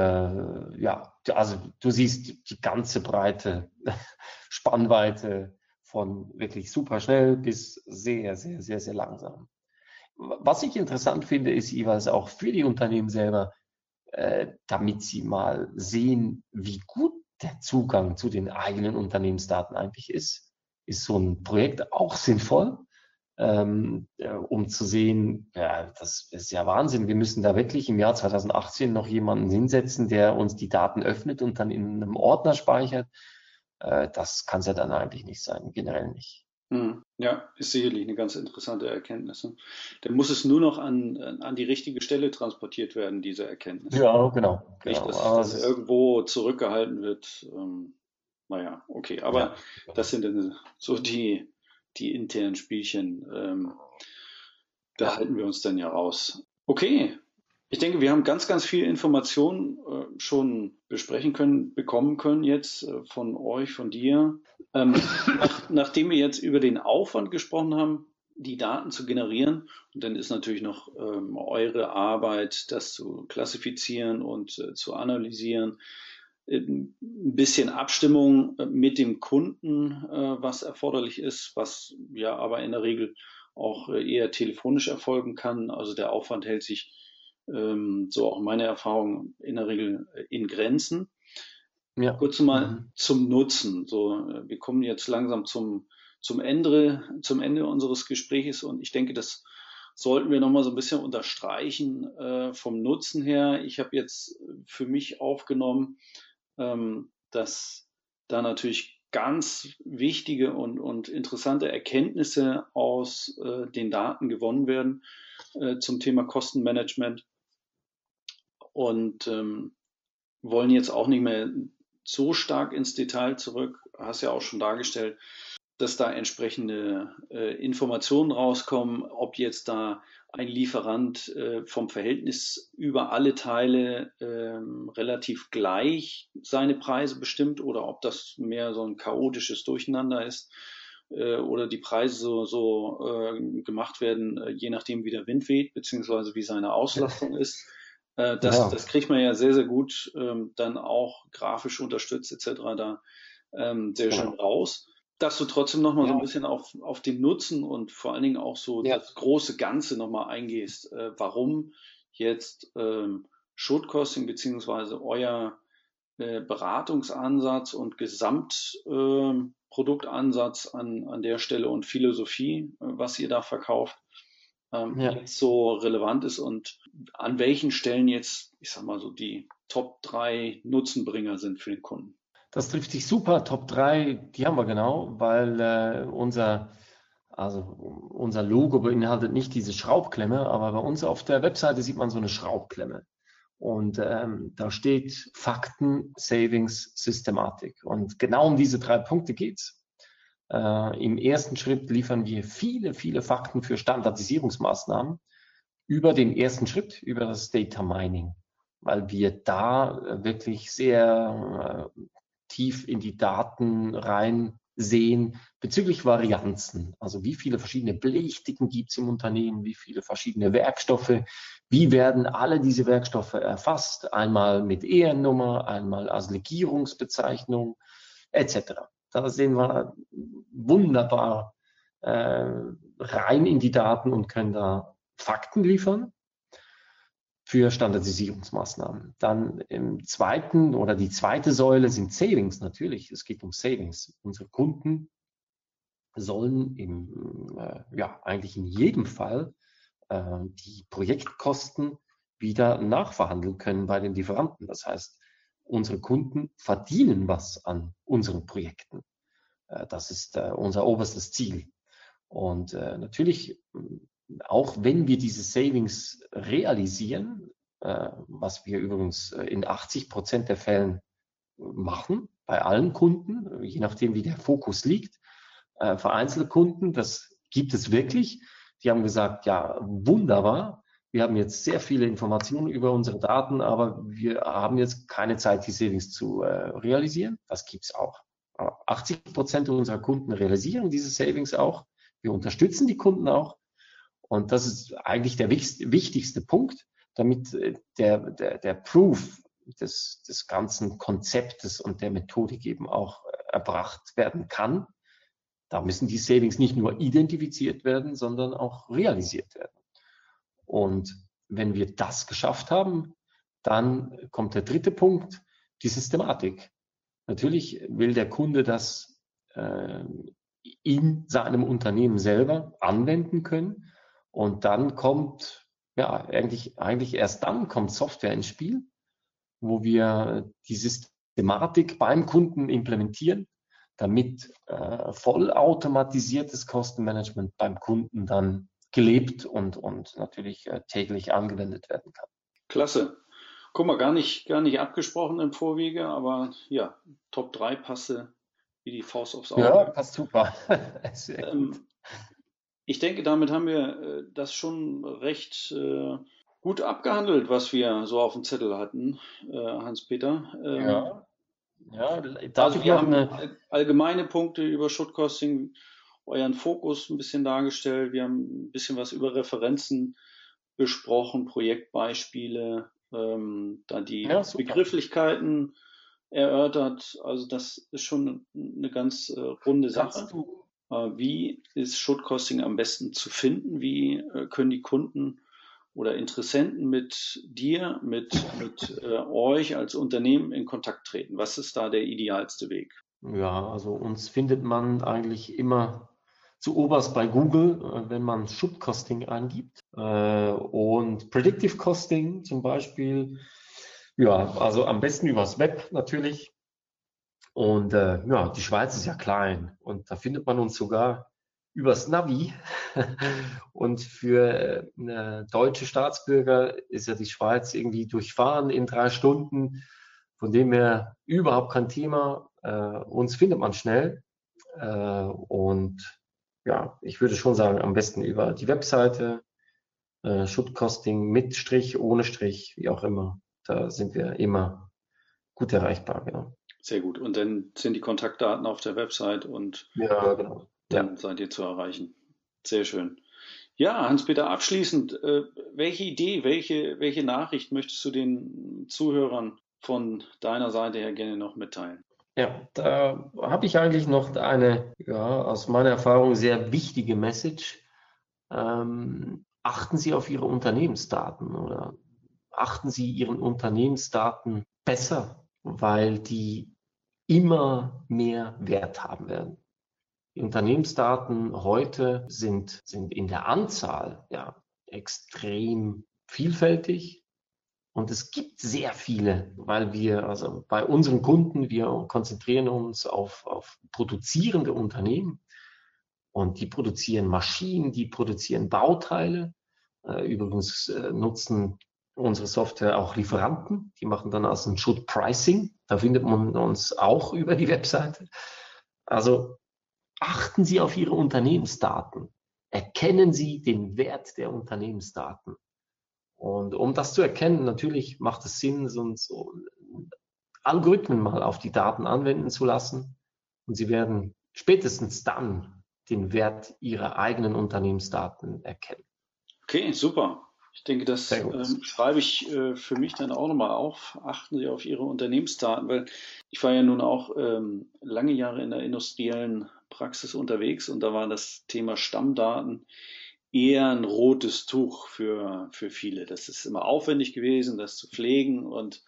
ja, also du siehst die ganze breite Spannweite von wirklich super schnell bis sehr, sehr, sehr, sehr langsam was ich interessant finde, ist jeweils auch für die Unternehmen selber, äh, damit sie mal sehen, wie gut der Zugang zu den eigenen Unternehmensdaten eigentlich ist, ist so ein Projekt auch sinnvoll, ähm, äh, um zu sehen, ja, das ist ja Wahnsinn, wir müssen da wirklich im Jahr 2018 noch jemanden hinsetzen, der uns die Daten öffnet und dann in einem Ordner speichert. Äh, das kann es ja dann eigentlich nicht sein, generell nicht. Hm. Ja, ist sicherlich eine ganz interessante Erkenntnis. Ne? Dann muss es nur noch an, an die richtige Stelle transportiert werden, diese Erkenntnis. Ja, genau. Nicht, genau. dass das irgendwo zurückgehalten wird. Ähm, naja, okay. Aber ja. das sind dann so die, die internen Spielchen. Ähm, da halten wir uns dann ja raus. Okay, ich denke, wir haben ganz, ganz viel Informationen äh, schon besprechen können, bekommen können jetzt äh, von euch, von dir. Ähm, nach, nachdem wir jetzt über den Aufwand gesprochen haben, die Daten zu generieren, und dann ist natürlich noch ähm, eure Arbeit, das zu klassifizieren und äh, zu analysieren, äh, ein bisschen Abstimmung äh, mit dem Kunden, äh, was erforderlich ist, was ja aber in der Regel auch eher telefonisch erfolgen kann. Also der Aufwand hält sich ähm, so auch meine Erfahrung in der Regel äh, in Grenzen. Ja. Kurz mal mhm. zum Nutzen. So, äh, wir kommen jetzt langsam zum, zum Ende, zum Ende unseres Gesprächs und ich denke, das sollten wir nochmal so ein bisschen unterstreichen äh, vom Nutzen her. Ich habe jetzt für mich aufgenommen, ähm, dass da natürlich ganz wichtige und, und interessante Erkenntnisse aus äh, den Daten gewonnen werden äh, zum Thema Kostenmanagement und ähm, wollen jetzt auch nicht mehr so stark ins Detail zurück. Hast ja auch schon dargestellt, dass da entsprechende äh, Informationen rauskommen, ob jetzt da ein Lieferant äh, vom Verhältnis über alle Teile ähm, relativ gleich seine Preise bestimmt oder ob das mehr so ein chaotisches Durcheinander ist äh, oder die Preise so, so äh, gemacht werden, äh, je nachdem wie der Wind weht, beziehungsweise wie seine Auslastung ist. Äh, das, ja. das kriegt man ja sehr, sehr gut ähm, dann auch grafisch unterstützt etc. da ähm, sehr ja. schön raus. Dass du trotzdem nochmal ja. so ein bisschen auf, auf den Nutzen und vor allen Dingen auch so ja. das große Ganze nochmal eingehst, äh, warum jetzt ähm, Shortcosting beziehungsweise euer äh, Beratungsansatz und Gesamtproduktansatz äh, an, an der Stelle und Philosophie, äh, was ihr da verkauft, ähm, ja. jetzt so relevant ist und an welchen Stellen jetzt, ich sag mal so, die Top 3 Nutzenbringer sind für den Kunden. Das trifft sich super. Top 3, die haben wir genau, weil äh, unser, also unser Logo beinhaltet nicht diese Schraubklemme, aber bei uns auf der Webseite sieht man so eine Schraubklemme. Und ähm, da steht Fakten, Savings, Systematik. Und genau um diese drei Punkte geht's. Äh, Im ersten Schritt liefern wir viele, viele Fakten für Standardisierungsmaßnahmen über den ersten Schritt, über das Data Mining, weil wir da äh, wirklich sehr äh, tief in die Daten rein sehen bezüglich Varianzen. Also wie viele verschiedene Belichtigen gibt es im Unternehmen, wie viele verschiedene Werkstoffe, wie werden alle diese Werkstoffe erfasst, einmal mit EN-Nummer, einmal als Legierungsbezeichnung etc. Da sehen wir wunderbar äh, rein in die Daten und können da Fakten liefern für Standardisierungsmaßnahmen. Dann im zweiten oder die zweite Säule sind Savings natürlich. Es geht um Savings. Unsere Kunden sollen im, äh, ja, eigentlich in jedem Fall äh, die Projektkosten wieder nachverhandeln können bei den Lieferanten. Das heißt, unsere Kunden verdienen was an unseren Projekten. Äh, das ist äh, unser oberstes Ziel. Und äh, natürlich, auch wenn wir diese Savings realisieren, was wir übrigens in 80 Prozent der Fällen machen, bei allen Kunden, je nachdem, wie der Fokus liegt, vereinzelte Kunden, das gibt es wirklich. Die haben gesagt, ja, wunderbar, wir haben jetzt sehr viele Informationen über unsere Daten, aber wir haben jetzt keine Zeit, die Savings zu äh, realisieren. Das gibt's auch. 80 Prozent unserer Kunden realisieren diese Savings auch. Wir unterstützen die Kunden auch. Und das ist eigentlich der wichtigste Punkt, damit äh, der, der, der Proof des, des ganzen Konzeptes und der Methodik eben auch erbracht werden kann. Da müssen die Savings nicht nur identifiziert werden, sondern auch realisiert werden. Und wenn wir das geschafft haben, dann kommt der dritte Punkt, die Systematik. Natürlich will der Kunde das äh, in seinem Unternehmen selber anwenden können. Und dann kommt, ja, eigentlich, eigentlich erst dann kommt Software ins Spiel, wo wir die Systematik beim Kunden implementieren, damit äh, vollautomatisiertes Kostenmanagement beim Kunden dann gelebt und, und natürlich äh, täglich angewendet werden kann. Klasse. Guck mal, gar nicht, gar nicht abgesprochen im Vorwege, aber ja, Top 3 passe wie die Faust aufs Auge. Ja, passt super. ähm, ich denke, damit haben wir äh, das schon recht äh, gut abgehandelt, was wir so auf dem Zettel hatten, äh, Hans-Peter. Ähm, ja. Ja, also wir haben eine... allgemeine Punkte über Shootkosting, euren Fokus ein bisschen dargestellt. Wir haben ein bisschen was über Referenzen besprochen, Projektbeispiele, ähm, da die ja, Begrifflichkeiten erörtert. Also das ist schon eine ganz äh, runde Sache. Äh, wie ist Shortcosting am besten zu finden? Wie äh, können die Kunden oder Interessenten mit dir, mit, mit äh, euch als Unternehmen in Kontakt treten? Was ist da der idealste Weg? Ja, also uns findet man eigentlich immer zu oberst bei Google, äh, wenn man Schubcosting angibt. Äh, und Predictive Costing zum Beispiel, ja, also am besten übers Web natürlich. Und äh, ja, die Schweiz ist ja klein und da findet man uns sogar übers Navi. Und für deutsche Staatsbürger ist ja die Schweiz irgendwie durchfahren in drei Stunden. Von dem her überhaupt kein Thema. Äh, uns findet man schnell. Und ja, ich würde schon sagen, am besten über die Webseite, äh, Shootcosting mit Strich, ohne Strich, wie auch immer. Da sind wir immer gut erreichbar, genau. Sehr gut. Und dann sind die Kontaktdaten auf der Website und ja, genau. dann ja. seid ihr zu erreichen. Sehr schön. Ja, Hans-Peter, abschließend, äh, welche Idee, welche, welche Nachricht möchtest du den Zuhörern von deiner Seite her gerne noch mitteilen? Ja, da habe ich eigentlich noch eine, ja, aus meiner Erfahrung sehr wichtige Message. Ähm, achten Sie auf Ihre Unternehmensdaten oder achten Sie Ihren Unternehmensdaten besser, weil die immer mehr Wert haben werden. Die Unternehmensdaten heute sind, sind in der Anzahl ja, extrem vielfältig und es gibt sehr viele, weil wir, also bei unseren Kunden, wir konzentrieren uns auf, auf produzierende Unternehmen und die produzieren Maschinen, die produzieren Bauteile. Äh, übrigens äh, nutzen unsere Software auch Lieferanten, die machen dann also ein Shoot Pricing. Da findet man uns auch über die Webseite. Also achten Sie auf Ihre Unternehmensdaten. Erkennen Sie den Wert der Unternehmensdaten. Und um das zu erkennen, natürlich macht es Sinn, so, so Algorithmen mal auf die Daten anwenden zu lassen. Und Sie werden spätestens dann den Wert Ihrer eigenen Unternehmensdaten erkennen. Okay, super. Ich denke, das ähm, schreibe ich äh, für mich dann auch nochmal auf. Achten Sie auf Ihre Unternehmensdaten, weil ich war ja nun auch ähm, lange Jahre in der industriellen Praxis unterwegs und da war das Thema Stammdaten eher ein rotes Tuch für, für viele. Das ist immer aufwendig gewesen, das zu pflegen und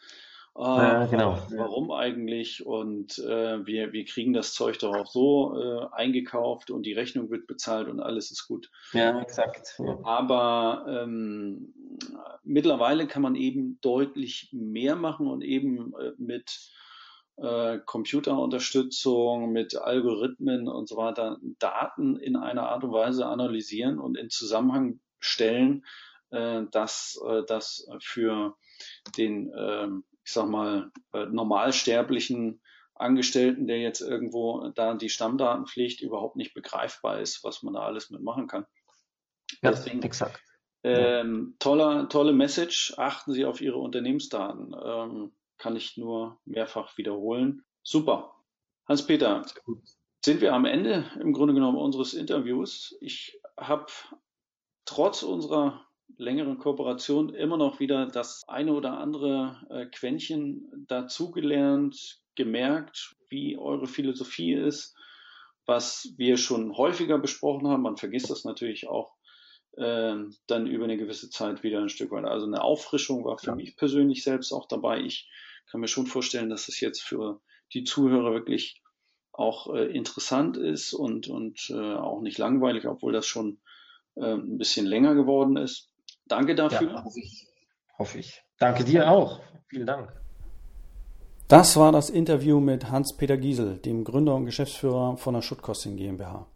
Ah, ja, genau. Warum eigentlich? Und äh, wir, wir kriegen das Zeug doch auch so äh, eingekauft und die Rechnung wird bezahlt und alles ist gut. Ja, exakt. Ja. Aber ähm, mittlerweile kann man eben deutlich mehr machen und eben äh, mit äh, Computerunterstützung, mit Algorithmen und so weiter Daten in einer Art und Weise analysieren und in Zusammenhang stellen, äh, dass äh, das für den ähm, ich sag mal, äh, normalsterblichen Angestellten, der jetzt irgendwo da die Stammdaten pflegt, überhaupt nicht begreifbar ist, was man da alles mitmachen kann. Ja, Deswegen, exakt. Ähm, toller, tolle Message. Achten Sie auf Ihre Unternehmensdaten. Ähm, kann ich nur mehrfach wiederholen. Super. Hans-Peter, sind wir am Ende im Grunde genommen unseres Interviews. Ich habe trotz unserer längeren Kooperation immer noch wieder das eine oder andere äh, Quäntchen dazugelernt, gemerkt, wie eure Philosophie ist, was wir schon häufiger besprochen haben. Man vergisst das natürlich auch äh, dann über eine gewisse Zeit wieder ein Stück weit. Also eine Auffrischung war für ja. mich persönlich selbst auch dabei. Ich kann mir schon vorstellen, dass es jetzt für die Zuhörer wirklich auch äh, interessant ist und, und äh, auch nicht langweilig, obwohl das schon äh, ein bisschen länger geworden ist. Danke dafür. Ja, hoffe ich. Hoffe ich. Danke dir auch. Vielen Dank. Das war das Interview mit Hans-Peter Giesel, dem Gründer und Geschäftsführer von der Schuttkosting GmbH.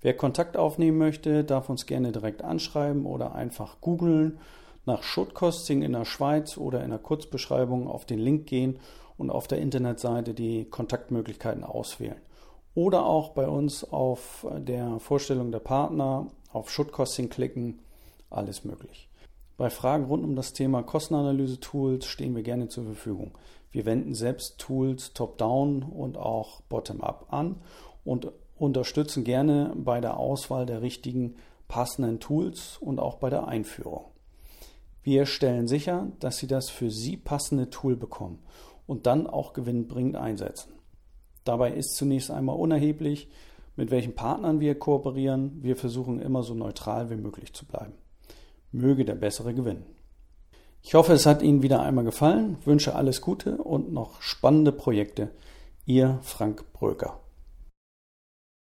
Wer Kontakt aufnehmen möchte, darf uns gerne direkt anschreiben oder einfach googeln nach Schuttkosting in der Schweiz oder in der Kurzbeschreibung auf den Link gehen und auf der Internetseite die Kontaktmöglichkeiten auswählen. Oder auch bei uns auf der Vorstellung der Partner auf Schuttkosting klicken, alles möglich. Bei Fragen rund um das Thema Kostenanalyse-Tools stehen wir gerne zur Verfügung. Wir wenden selbst Tools top-down und auch bottom-up an und unterstützen gerne bei der Auswahl der richtigen passenden Tools und auch bei der Einführung. Wir stellen sicher, dass Sie das für Sie passende Tool bekommen und dann auch gewinnbringend einsetzen. Dabei ist zunächst einmal unerheblich, mit welchen Partnern wir kooperieren. Wir versuchen immer so neutral wie möglich zu bleiben möge der Bessere gewinnen. Ich hoffe, es hat Ihnen wieder einmal gefallen, wünsche alles Gute und noch spannende Projekte. Ihr Frank Bröker.